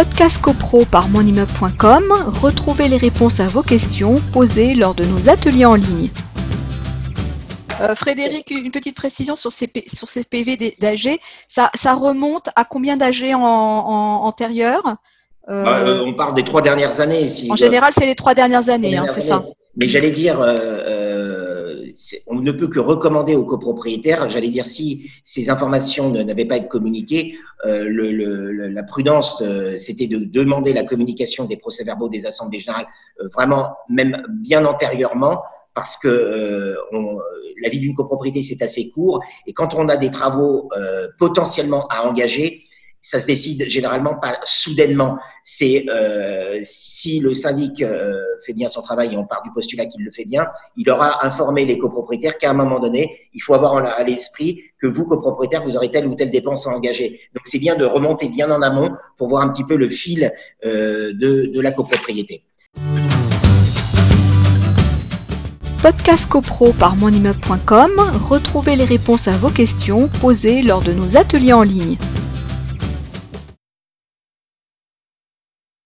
Podcast CoPro par monimmeuble.com, retrouvez les réponses à vos questions posées lors de nos ateliers en ligne. Euh, Frédéric, une petite précision sur ces, sur ces PV d'AG. Ça, ça, remonte à combien d'AG en, en, antérieur euh, bah, euh, On parle des trois dernières années. en général, c'est les trois dernières années, hein, c'est ça. Mais j'allais dire, on ne peut que recommander aux copropriétaires, j'allais dire, si ces informations n'avaient pas été communiquées, le, la prudence, c'était de demander la communication des procès-verbaux des assemblées générales, vraiment même bien antérieurement, parce que euh, la vie d'une copropriété, c'est assez court. Et quand on a des travaux euh, potentiellement à engager, ça se décide généralement pas soudainement. C'est euh, si le syndic euh, fait bien son travail et on part du postulat qu'il le fait bien, il aura informé les copropriétaires qu'à un moment donné, il faut avoir à l'esprit que vous, copropriétaires, vous aurez telle ou telle dépense à engager. Donc c'est bien de remonter bien en amont pour voir un petit peu le fil euh, de, de la copropriété. Podcast CoPro par monimmeuble.com, retrouvez les réponses à vos questions posées lors de nos ateliers en ligne.